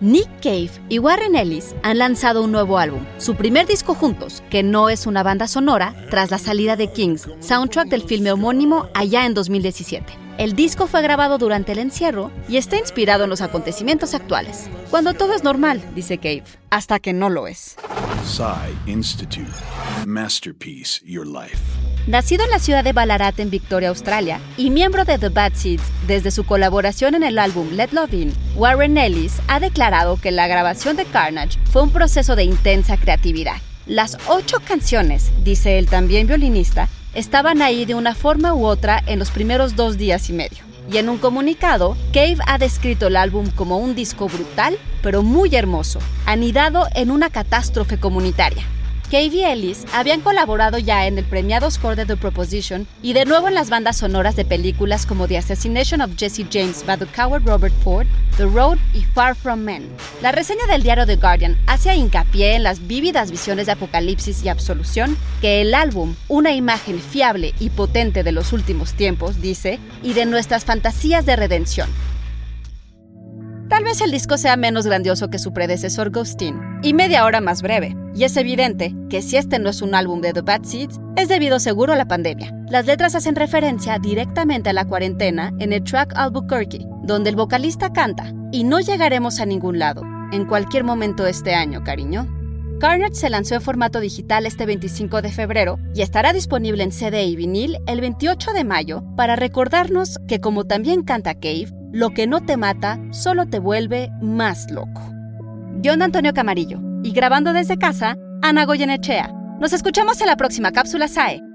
Nick Cave y Warren Ellis han lanzado un nuevo álbum, su primer disco juntos, que no es una banda sonora, tras la salida de Kings, soundtrack del filme homónimo allá en 2017. El disco fue grabado durante el encierro y está inspirado en los acontecimientos actuales. Cuando todo es normal, dice Cave, hasta que no lo es. Institute. Masterpiece Your Life. Nacido en la ciudad de Ballarat en Victoria, Australia, y miembro de The Bad Seeds desde su colaboración en el álbum Let Love In, Warren Ellis ha declarado que la grabación de Carnage fue un proceso de intensa creatividad. Las ocho canciones, dice el también violinista, estaban ahí de una forma u otra en los primeros dos días y medio. Y en un comunicado, Cave ha descrito el álbum como un disco brutal, pero muy hermoso, anidado en una catástrofe comunitaria. Cave Ellis habían colaborado ya en el premiado score de The Proposition y de nuevo en las bandas sonoras de películas como The Assassination of Jesse James by the Coward Robert Ford, The Road y Far From Men. La reseña del diario The Guardian hace hincapié en las vívidas visiones de apocalipsis y absolución que el álbum, una imagen fiable y potente de los últimos tiempos, dice, y de nuestras fantasías de redención. Tal vez el disco sea menos grandioso que su predecesor Ghostin y media hora más breve, y es evidente que si este no es un álbum de The Bad Seeds, es debido seguro a la pandemia. Las letras hacen referencia directamente a la cuarentena en el track Albuquerque, donde el vocalista canta, y no llegaremos a ningún lado, en cualquier momento este año, cariño. Carnage se lanzó en formato digital este 25 de febrero y estará disponible en CD y vinil el 28 de mayo para recordarnos que como también canta Cave, lo que no te mata solo te vuelve más loco. John Antonio Camarillo y grabando desde casa, Ana Goyenechea. Nos escuchamos en la próxima cápsula SAE.